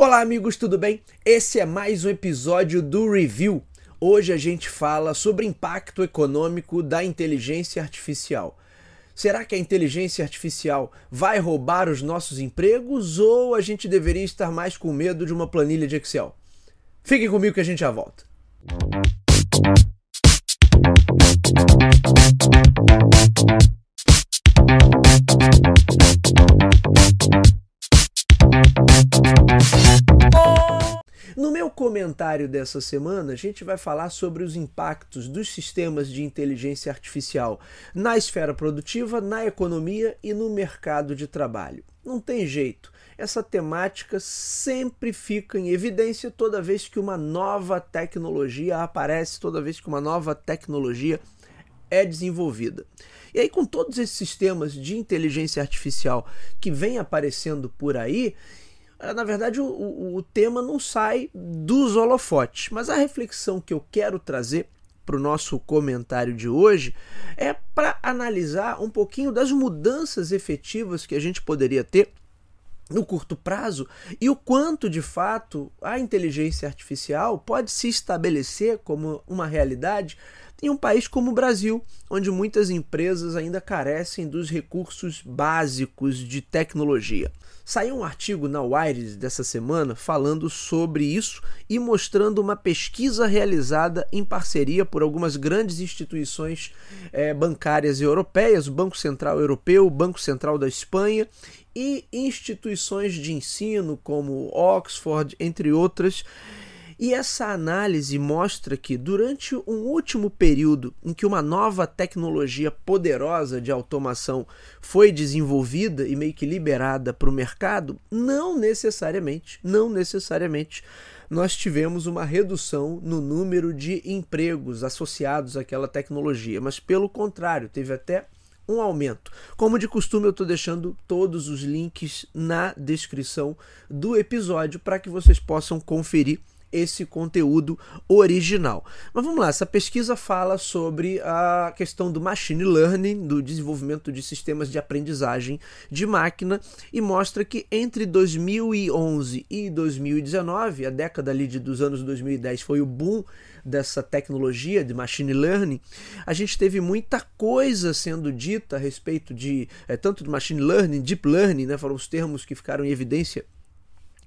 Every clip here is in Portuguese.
Olá, amigos, tudo bem? Esse é mais um episódio do Review. Hoje a gente fala sobre impacto econômico da inteligência artificial. Será que a inteligência artificial vai roubar os nossos empregos ou a gente deveria estar mais com medo de uma planilha de Excel? Fiquem comigo que a gente já volta. No meu comentário dessa semana, a gente vai falar sobre os impactos dos sistemas de inteligência artificial na esfera produtiva, na economia e no mercado de trabalho. Não tem jeito, essa temática sempre fica em evidência toda vez que uma nova tecnologia aparece, toda vez que uma nova tecnologia é desenvolvida. E aí, com todos esses sistemas de inteligência artificial que vem aparecendo por aí, na verdade, o, o, o tema não sai dos holofotes, mas a reflexão que eu quero trazer para o nosso comentário de hoje é para analisar um pouquinho das mudanças efetivas que a gente poderia ter no curto prazo e o quanto de fato a inteligência artificial pode se estabelecer como uma realidade em um país como o Brasil, onde muitas empresas ainda carecem dos recursos básicos de tecnologia. Saiu um artigo na Wired dessa semana falando sobre isso e mostrando uma pesquisa realizada em parceria por algumas grandes instituições é, bancárias europeias, o Banco Central Europeu, o Banco Central da Espanha e instituições de ensino como Oxford, entre outras e essa análise mostra que, durante um último período em que uma nova tecnologia poderosa de automação foi desenvolvida e meio que liberada para o mercado, não necessariamente, não necessariamente nós tivemos uma redução no número de empregos associados àquela tecnologia, mas pelo contrário, teve até um aumento. Como de costume, eu estou deixando todos os links na descrição do episódio para que vocês possam conferir esse conteúdo original. Mas vamos lá, essa pesquisa fala sobre a questão do machine learning, do desenvolvimento de sistemas de aprendizagem de máquina e mostra que entre 2011 e 2019, a década ali de, dos anos 2010 foi o boom dessa tecnologia de machine learning, a gente teve muita coisa sendo dita a respeito de é, tanto de machine learning, deep learning, né, foram os termos que ficaram em evidência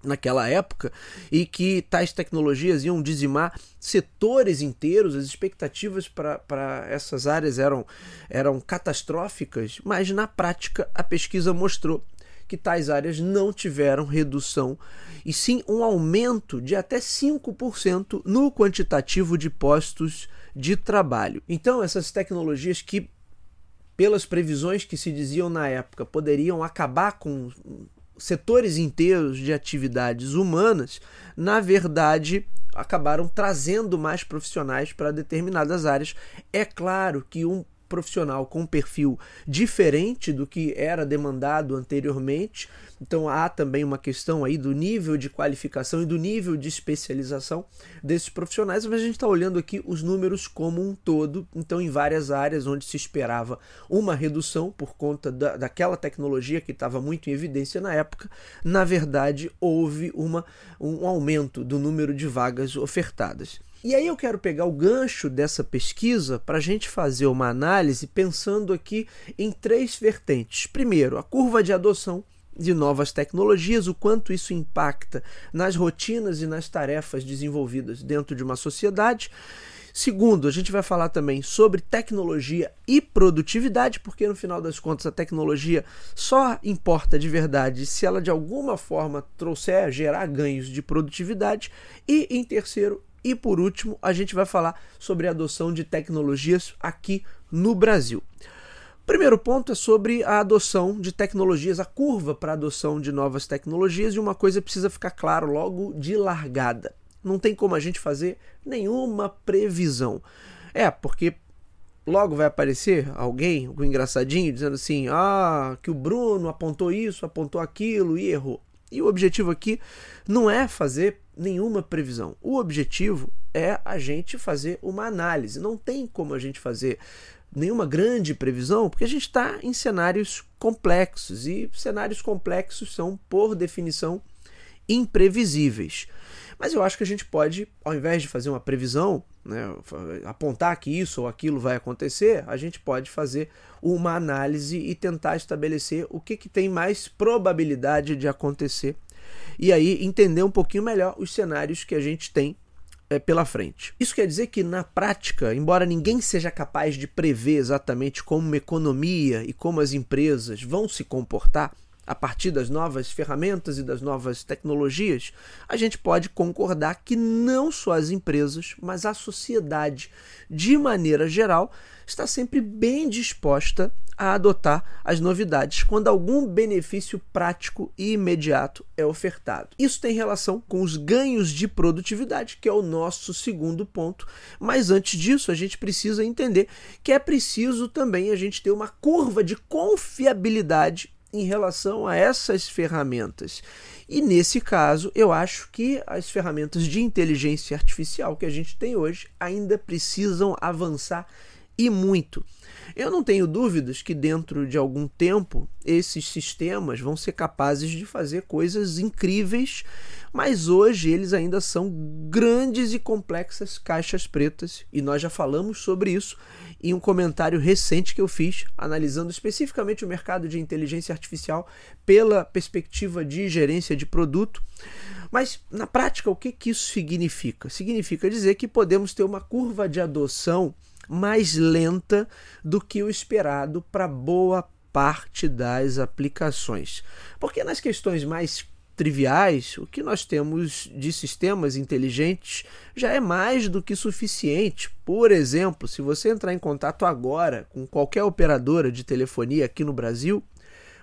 naquela época e que tais tecnologias iam dizimar setores inteiros, as expectativas para essas áreas eram, eram catastróficas, mas na prática a pesquisa mostrou que tais áreas não tiveram redução e sim um aumento de até 5% no quantitativo de postos de trabalho. Então, essas tecnologias que pelas previsões que se diziam na época, poderiam acabar com setores inteiros de atividades humanas, na verdade, acabaram trazendo mais profissionais para determinadas áreas. É claro que um profissional com um perfil diferente do que era demandado anteriormente. Então há também uma questão aí do nível de qualificação e do nível de especialização desses profissionais, mas a gente está olhando aqui os números como um todo. Então, em várias áreas onde se esperava uma redução por conta da, daquela tecnologia que estava muito em evidência na época, na verdade houve uma, um aumento do número de vagas ofertadas. E aí eu quero pegar o gancho dessa pesquisa para a gente fazer uma análise pensando aqui em três vertentes. Primeiro, a curva de adoção de novas tecnologias, o quanto isso impacta nas rotinas e nas tarefas desenvolvidas dentro de uma sociedade. Segundo, a gente vai falar também sobre tecnologia e produtividade, porque no final das contas a tecnologia só importa de verdade se ela de alguma forma trouxer, gerar ganhos de produtividade. E em terceiro, e por último, a gente vai falar sobre a adoção de tecnologias aqui no Brasil. Primeiro ponto é sobre a adoção de tecnologias, a curva para a adoção de novas tecnologias, e uma coisa precisa ficar claro logo de largada. Não tem como a gente fazer nenhuma previsão. É, porque logo vai aparecer alguém, algum engraçadinho, dizendo assim: ah, que o Bruno apontou isso, apontou aquilo e errou. E o objetivo aqui não é fazer nenhuma previsão. O objetivo é a gente fazer uma análise. Não tem como a gente fazer nenhuma grande previsão, porque a gente está em cenários complexos e cenários complexos são, por definição, imprevisíveis. Mas eu acho que a gente pode, ao invés de fazer uma previsão, né, apontar que isso ou aquilo vai acontecer, a gente pode fazer uma análise e tentar estabelecer o que, que tem mais probabilidade de acontecer. E aí entender um pouquinho melhor os cenários que a gente tem é, pela frente. Isso quer dizer que, na prática, embora ninguém seja capaz de prever exatamente como uma economia e como as empresas vão se comportar, a partir das novas ferramentas e das novas tecnologias, a gente pode concordar que não só as empresas, mas a sociedade, de maneira geral, está sempre bem disposta a adotar as novidades quando algum benefício prático e imediato é ofertado. Isso tem relação com os ganhos de produtividade, que é o nosso segundo ponto. Mas antes disso, a gente precisa entender que é preciso também a gente ter uma curva de confiabilidade em relação a essas ferramentas. E nesse caso, eu acho que as ferramentas de inteligência artificial que a gente tem hoje ainda precisam avançar e muito. Eu não tenho dúvidas que dentro de algum tempo esses sistemas vão ser capazes de fazer coisas incríveis, mas hoje eles ainda são grandes e complexas caixas pretas e nós já falamos sobre isso em um comentário recente que eu fiz, analisando especificamente o mercado de inteligência artificial pela perspectiva de gerência de produto. Mas, na prática, o que, que isso significa? Significa dizer que podemos ter uma curva de adoção mais lenta do que o esperado para boa parte das aplicações. Porque nas questões mais triviais, o que nós temos de sistemas inteligentes já é mais do que suficiente. Por exemplo, se você entrar em contato agora com qualquer operadora de telefonia aqui no Brasil,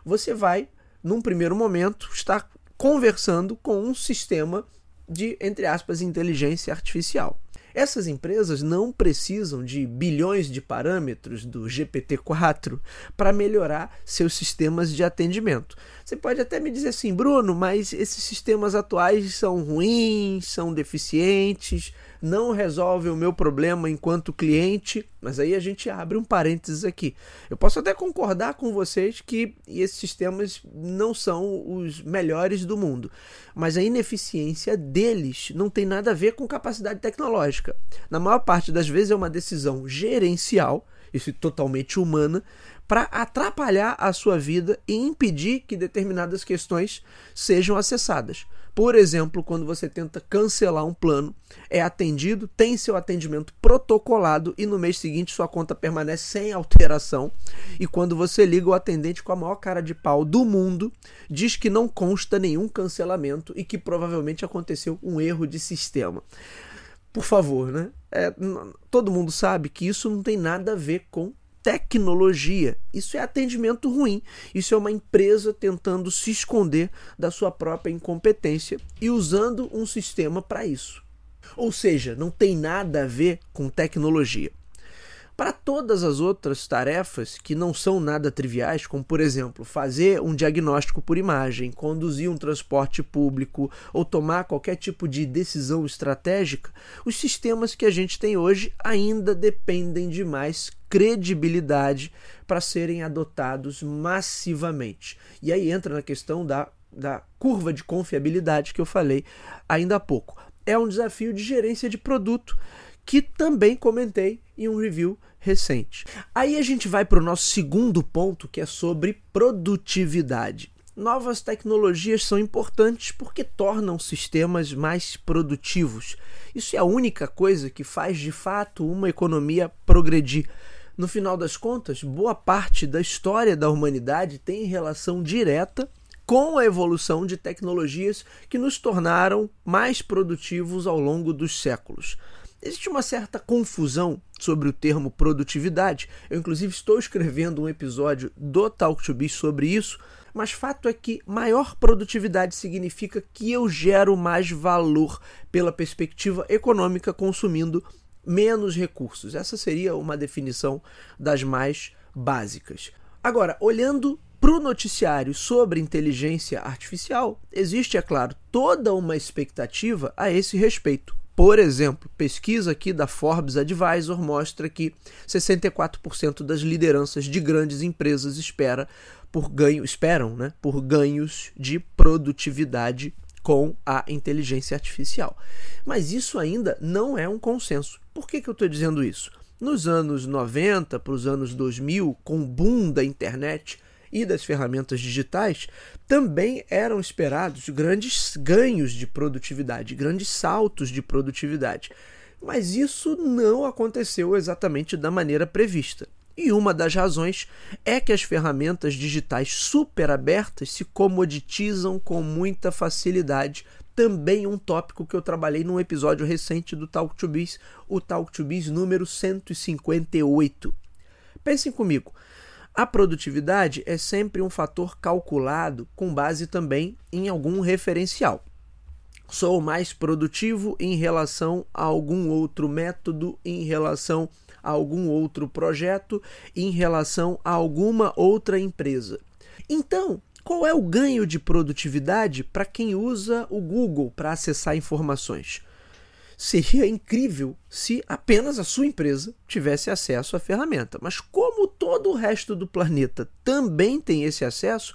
você vai, num primeiro momento, estar conversando com um sistema de, entre aspas, inteligência artificial. Essas empresas não precisam de bilhões de parâmetros do GPT-4 para melhorar seus sistemas de atendimento. Você pode até me dizer assim, Bruno, mas esses sistemas atuais são ruins, são deficientes, não resolvem o meu problema enquanto cliente. Mas aí a gente abre um parênteses aqui. Eu posso até concordar com vocês que esses sistemas não são os melhores do mundo, mas a ineficiência deles não tem nada a ver com capacidade tecnológica. Na maior parte das vezes é uma decisão gerencial, isso totalmente humana, para atrapalhar a sua vida e impedir que determinadas questões sejam acessadas. Por exemplo, quando você tenta cancelar um plano, é atendido, tem seu atendimento protocolado e no mês seguinte sua conta permanece sem alteração. E quando você liga, o atendente, com a maior cara de pau do mundo, diz que não consta nenhum cancelamento e que provavelmente aconteceu um erro de sistema. Por favor, né? É, todo mundo sabe que isso não tem nada a ver com tecnologia. Isso é atendimento ruim. Isso é uma empresa tentando se esconder da sua própria incompetência e usando um sistema para isso. Ou seja, não tem nada a ver com tecnologia. Para todas as outras tarefas que não são nada triviais, como por exemplo fazer um diagnóstico por imagem, conduzir um transporte público ou tomar qualquer tipo de decisão estratégica, os sistemas que a gente tem hoje ainda dependem de mais credibilidade para serem adotados massivamente. E aí entra na questão da, da curva de confiabilidade que eu falei ainda há pouco. É um desafio de gerência de produto que também comentei em um review recente. Aí a gente vai para o nosso segundo ponto, que é sobre produtividade. Novas tecnologias são importantes porque tornam sistemas mais produtivos. Isso é a única coisa que faz de fato uma economia progredir. No final das contas, boa parte da história da humanidade tem relação direta com a evolução de tecnologias que nos tornaram mais produtivos ao longo dos séculos. Existe uma certa confusão sobre o termo produtividade. Eu, inclusive, estou escrevendo um episódio do Talk to Be sobre isso, mas fato é que maior produtividade significa que eu gero mais valor pela perspectiva econômica consumindo menos recursos. Essa seria uma definição das mais básicas. Agora, olhando para o noticiário sobre inteligência artificial, existe, é claro, toda uma expectativa a esse respeito. Por exemplo, pesquisa aqui da Forbes Advisor mostra que 64% das lideranças de grandes empresas espera por ganho, esperam né, por ganhos de produtividade com a inteligência artificial. Mas isso ainda não é um consenso. Por que, que eu estou dizendo isso? Nos anos 90 para os anos 2000, com o boom da internet e das ferramentas digitais, também eram esperados grandes ganhos de produtividade, grandes saltos de produtividade. Mas isso não aconteceu exatamente da maneira prevista. E uma das razões é que as ferramentas digitais super abertas se comoditizam com muita facilidade. Também um tópico que eu trabalhei num episódio recente do Talk to Biz, o Talk to Biz número 158. Pensem comigo, a produtividade é sempre um fator calculado com base também em algum referencial. Sou mais produtivo em relação a algum outro método, em relação a algum outro projeto em relação a alguma outra empresa. Então, qual é o ganho de produtividade para quem usa o Google para acessar informações? Seria incrível se apenas a sua empresa tivesse acesso à ferramenta. Mas como todo o resto do planeta também tem esse acesso,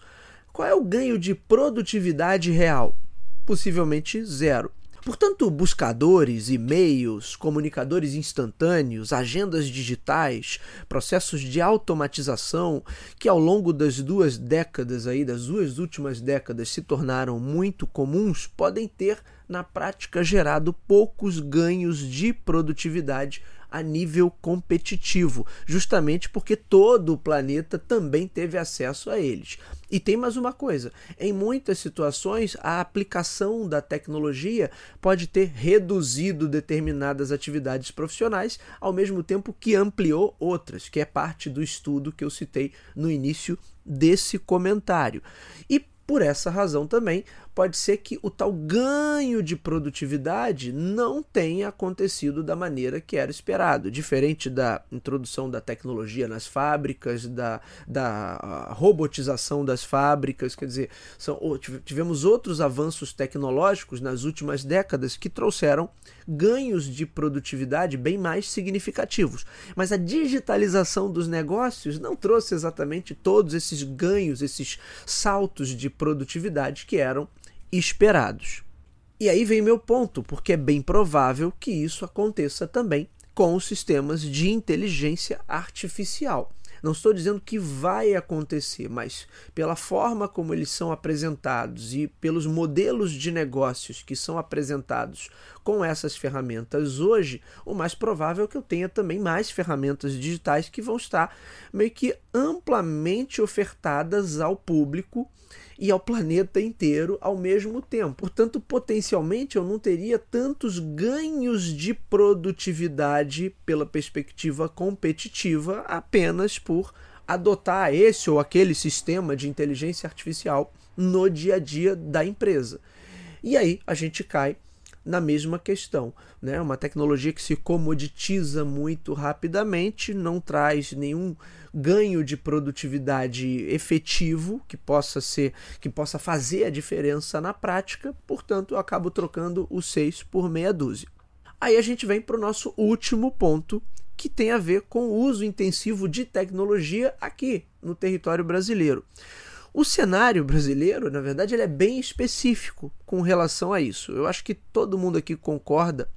qual é o ganho de produtividade real? Possivelmente zero. Portanto, buscadores, e-mails, comunicadores instantâneos, agendas digitais, processos de automatização que ao longo das duas décadas aí, das duas últimas décadas se tornaram muito comuns, podem ter na prática gerado poucos ganhos de produtividade a nível competitivo, justamente porque todo o planeta também teve acesso a eles. E tem mais uma coisa: em muitas situações, a aplicação da tecnologia pode ter reduzido determinadas atividades profissionais, ao mesmo tempo que ampliou outras, que é parte do estudo que eu citei no início desse comentário. E por essa razão também, pode ser que o tal ganho de produtividade não tenha acontecido da maneira que era esperado. Diferente da introdução da tecnologia nas fábricas, da, da robotização das fábricas, quer dizer, são, tivemos outros avanços tecnológicos nas últimas décadas que trouxeram ganhos de produtividade bem mais significativos. Mas a digitalização dos negócios não trouxe exatamente todos esses ganhos, esses saltos de produtividade que eram esperados. E aí vem meu ponto, porque é bem provável que isso aconteça também com os sistemas de inteligência artificial. Não estou dizendo que vai acontecer, mas pela forma como eles são apresentados e pelos modelos de negócios que são apresentados com essas ferramentas hoje, o mais provável é que eu tenha também mais ferramentas digitais que vão estar meio que amplamente ofertadas ao público e ao planeta inteiro ao mesmo tempo. Portanto, potencialmente eu não teria tantos ganhos de produtividade pela perspectiva competitiva apenas por adotar esse ou aquele sistema de inteligência artificial no dia a dia da empresa. E aí a gente cai na mesma questão. Né? Uma tecnologia que se comoditiza muito rapidamente, não traz nenhum ganho de produtividade efetivo que possa ser, que possa fazer a diferença na prática, portanto, eu acabo trocando o 6 por meia dúzia. Aí a gente vem para o nosso último ponto, que tem a ver com o uso intensivo de tecnologia aqui no território brasileiro. O cenário brasileiro, na verdade, ele é bem específico com relação a isso. Eu acho que todo mundo aqui concorda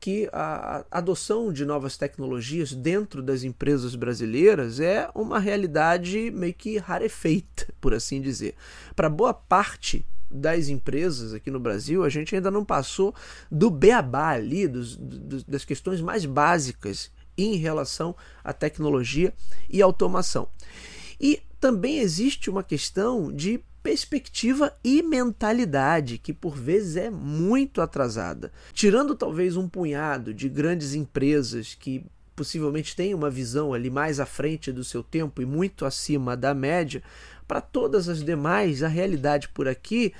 que a adoção de novas tecnologias dentro das empresas brasileiras é uma realidade meio que rarefeita, por assim dizer. Para boa parte das empresas aqui no Brasil, a gente ainda não passou do beabá ali, dos, dos, das questões mais básicas em relação à tecnologia e automação. E também existe uma questão de perspectiva e mentalidade que por vezes é muito atrasada. Tirando talvez um punhado de grandes empresas que possivelmente têm uma visão ali mais à frente do seu tempo e muito acima da média, para todas as demais, a realidade por aqui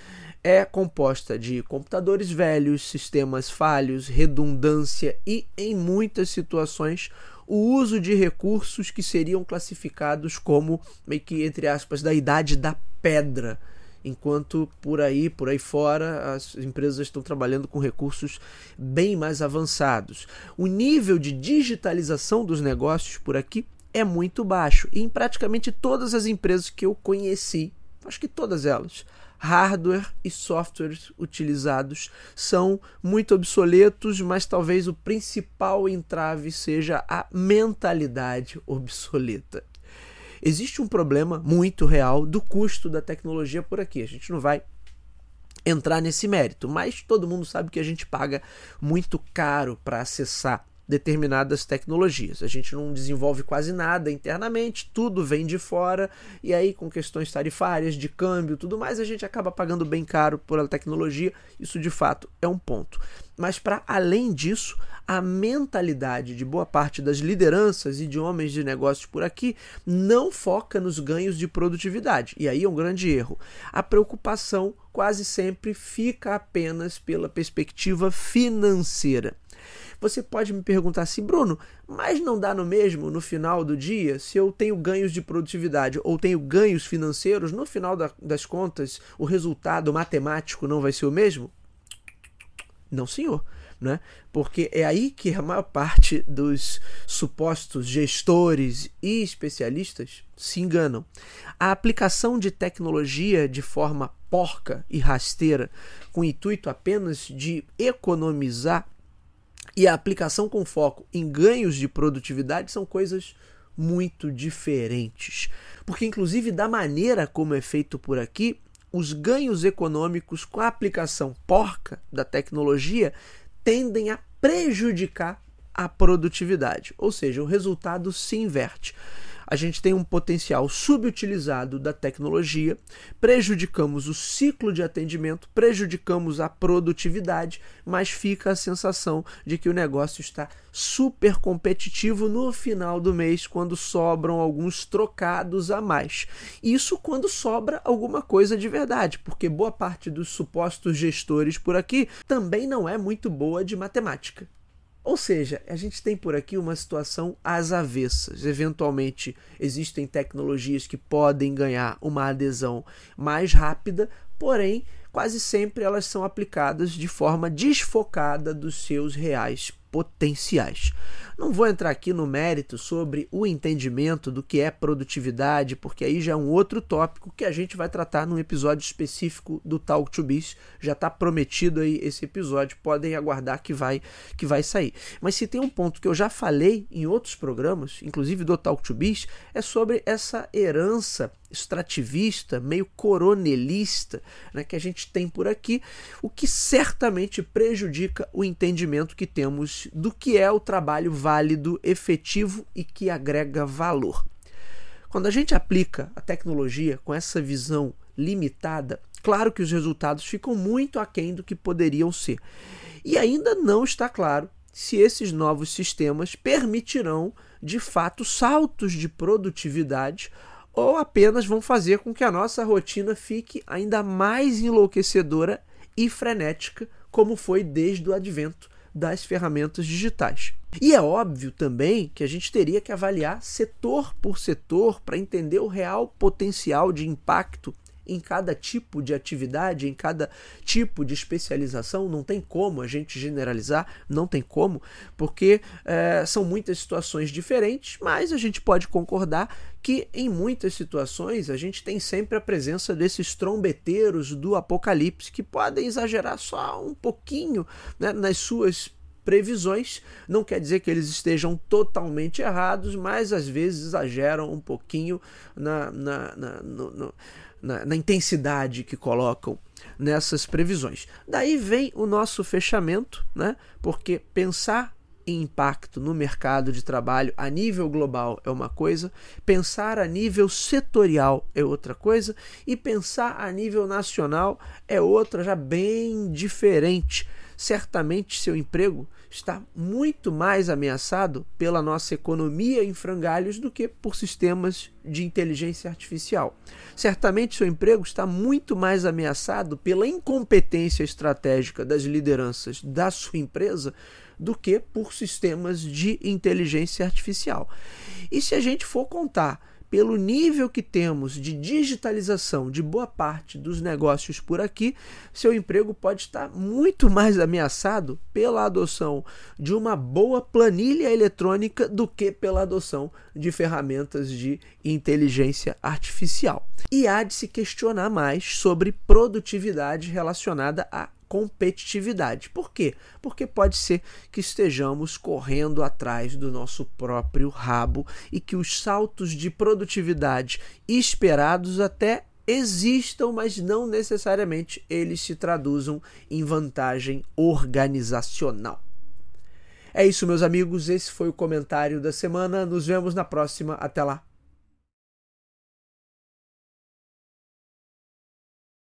é composta de computadores velhos, sistemas falhos, redundância e, em muitas situações, o uso de recursos que seriam classificados como meio que entre aspas da idade da pedra, enquanto por aí, por aí fora, as empresas estão trabalhando com recursos bem mais avançados. O nível de digitalização dos negócios por aqui é muito baixo e em praticamente todas as empresas que eu conheci, acho que todas elas, hardware e softwares utilizados são muito obsoletos, mas talvez o principal entrave seja a mentalidade obsoleta. Existe um problema muito real do custo da tecnologia por aqui. A gente não vai entrar nesse mérito, mas todo mundo sabe que a gente paga muito caro para acessar determinadas tecnologias. A gente não desenvolve quase nada internamente, tudo vem de fora, e aí, com questões tarifárias, de câmbio, tudo mais, a gente acaba pagando bem caro por a tecnologia. Isso de fato é um ponto. Mas, para além disso, a mentalidade de boa parte das lideranças e de homens de negócios por aqui não foca nos ganhos de produtividade. E aí é um grande erro. A preocupação quase sempre fica apenas pela perspectiva financeira. Você pode me perguntar assim, Bruno, mas não dá no mesmo no final do dia? Se eu tenho ganhos de produtividade ou tenho ganhos financeiros, no final da, das contas, o resultado matemático não vai ser o mesmo? Não, senhor. Né? Porque é aí que a maior parte dos supostos gestores e especialistas se enganam. A aplicação de tecnologia de forma porca e rasteira, com o intuito apenas de economizar e a aplicação com foco em ganhos de produtividade são coisas muito diferentes. Porque, inclusive, da maneira como é feito por aqui, os ganhos econômicos com a aplicação porca da tecnologia tendem a prejudicar a produtividade, ou seja, o resultado se inverte a gente tem um potencial subutilizado da tecnologia, prejudicamos o ciclo de atendimento, prejudicamos a produtividade, mas fica a sensação de que o negócio está super competitivo no final do mês, quando sobram alguns trocados a mais. Isso quando sobra alguma coisa de verdade, porque boa parte dos supostos gestores por aqui também não é muito boa de matemática. Ou seja, a gente tem por aqui uma situação às avessas. Eventualmente, existem tecnologias que podem ganhar uma adesão mais rápida, porém, quase sempre elas são aplicadas de forma desfocada dos seus reais potenciais. Não vou entrar aqui no mérito sobre o entendimento do que é produtividade, porque aí já é um outro tópico que a gente vai tratar num episódio específico do Talk to Biz. Já está prometido aí esse episódio, podem aguardar que vai que vai sair. Mas se tem um ponto que eu já falei em outros programas, inclusive do Talk to Biz, é sobre essa herança extrativista, meio coronelista, né, que a gente tem por aqui, o que certamente prejudica o entendimento que temos do que é o trabalho válido, efetivo e que agrega valor. Quando a gente aplica a tecnologia com essa visão limitada, claro que os resultados ficam muito aquém do que poderiam ser. E ainda não está claro se esses novos sistemas permitirão, de fato, saltos de produtividade ou apenas vão fazer com que a nossa rotina fique ainda mais enlouquecedora e frenética, como foi desde o advento das ferramentas digitais. E é óbvio também que a gente teria que avaliar setor por setor para entender o real potencial de impacto em cada tipo de atividade, em cada tipo de especialização. Não tem como a gente generalizar, não tem como, porque é, são muitas situações diferentes, mas a gente pode concordar que em muitas situações a gente tem sempre a presença desses trombeteiros do apocalipse que podem exagerar só um pouquinho né, nas suas previsões. Não quer dizer que eles estejam totalmente errados, mas às vezes exageram um pouquinho na, na, na no, no na, na intensidade que colocam nessas previsões. Daí vem o nosso fechamento, né? porque pensar em impacto no mercado de trabalho a nível global é uma coisa, pensar a nível setorial é outra coisa, e pensar a nível nacional é outra, já bem diferente. Certamente seu emprego está muito mais ameaçado pela nossa economia em frangalhos do que por sistemas de inteligência artificial. Certamente seu emprego está muito mais ameaçado pela incompetência estratégica das lideranças da sua empresa do que por sistemas de inteligência artificial. E se a gente for contar pelo nível que temos de digitalização de boa parte dos negócios por aqui, seu emprego pode estar muito mais ameaçado pela adoção de uma boa planilha eletrônica do que pela adoção de ferramentas de inteligência artificial. E há de se questionar mais sobre produtividade relacionada a competitividade. Por quê? Porque pode ser que estejamos correndo atrás do nosso próprio rabo e que os saltos de produtividade esperados até existam, mas não necessariamente eles se traduzam em vantagem organizacional. É isso, meus amigos. Esse foi o comentário da semana. Nos vemos na próxima. Até lá.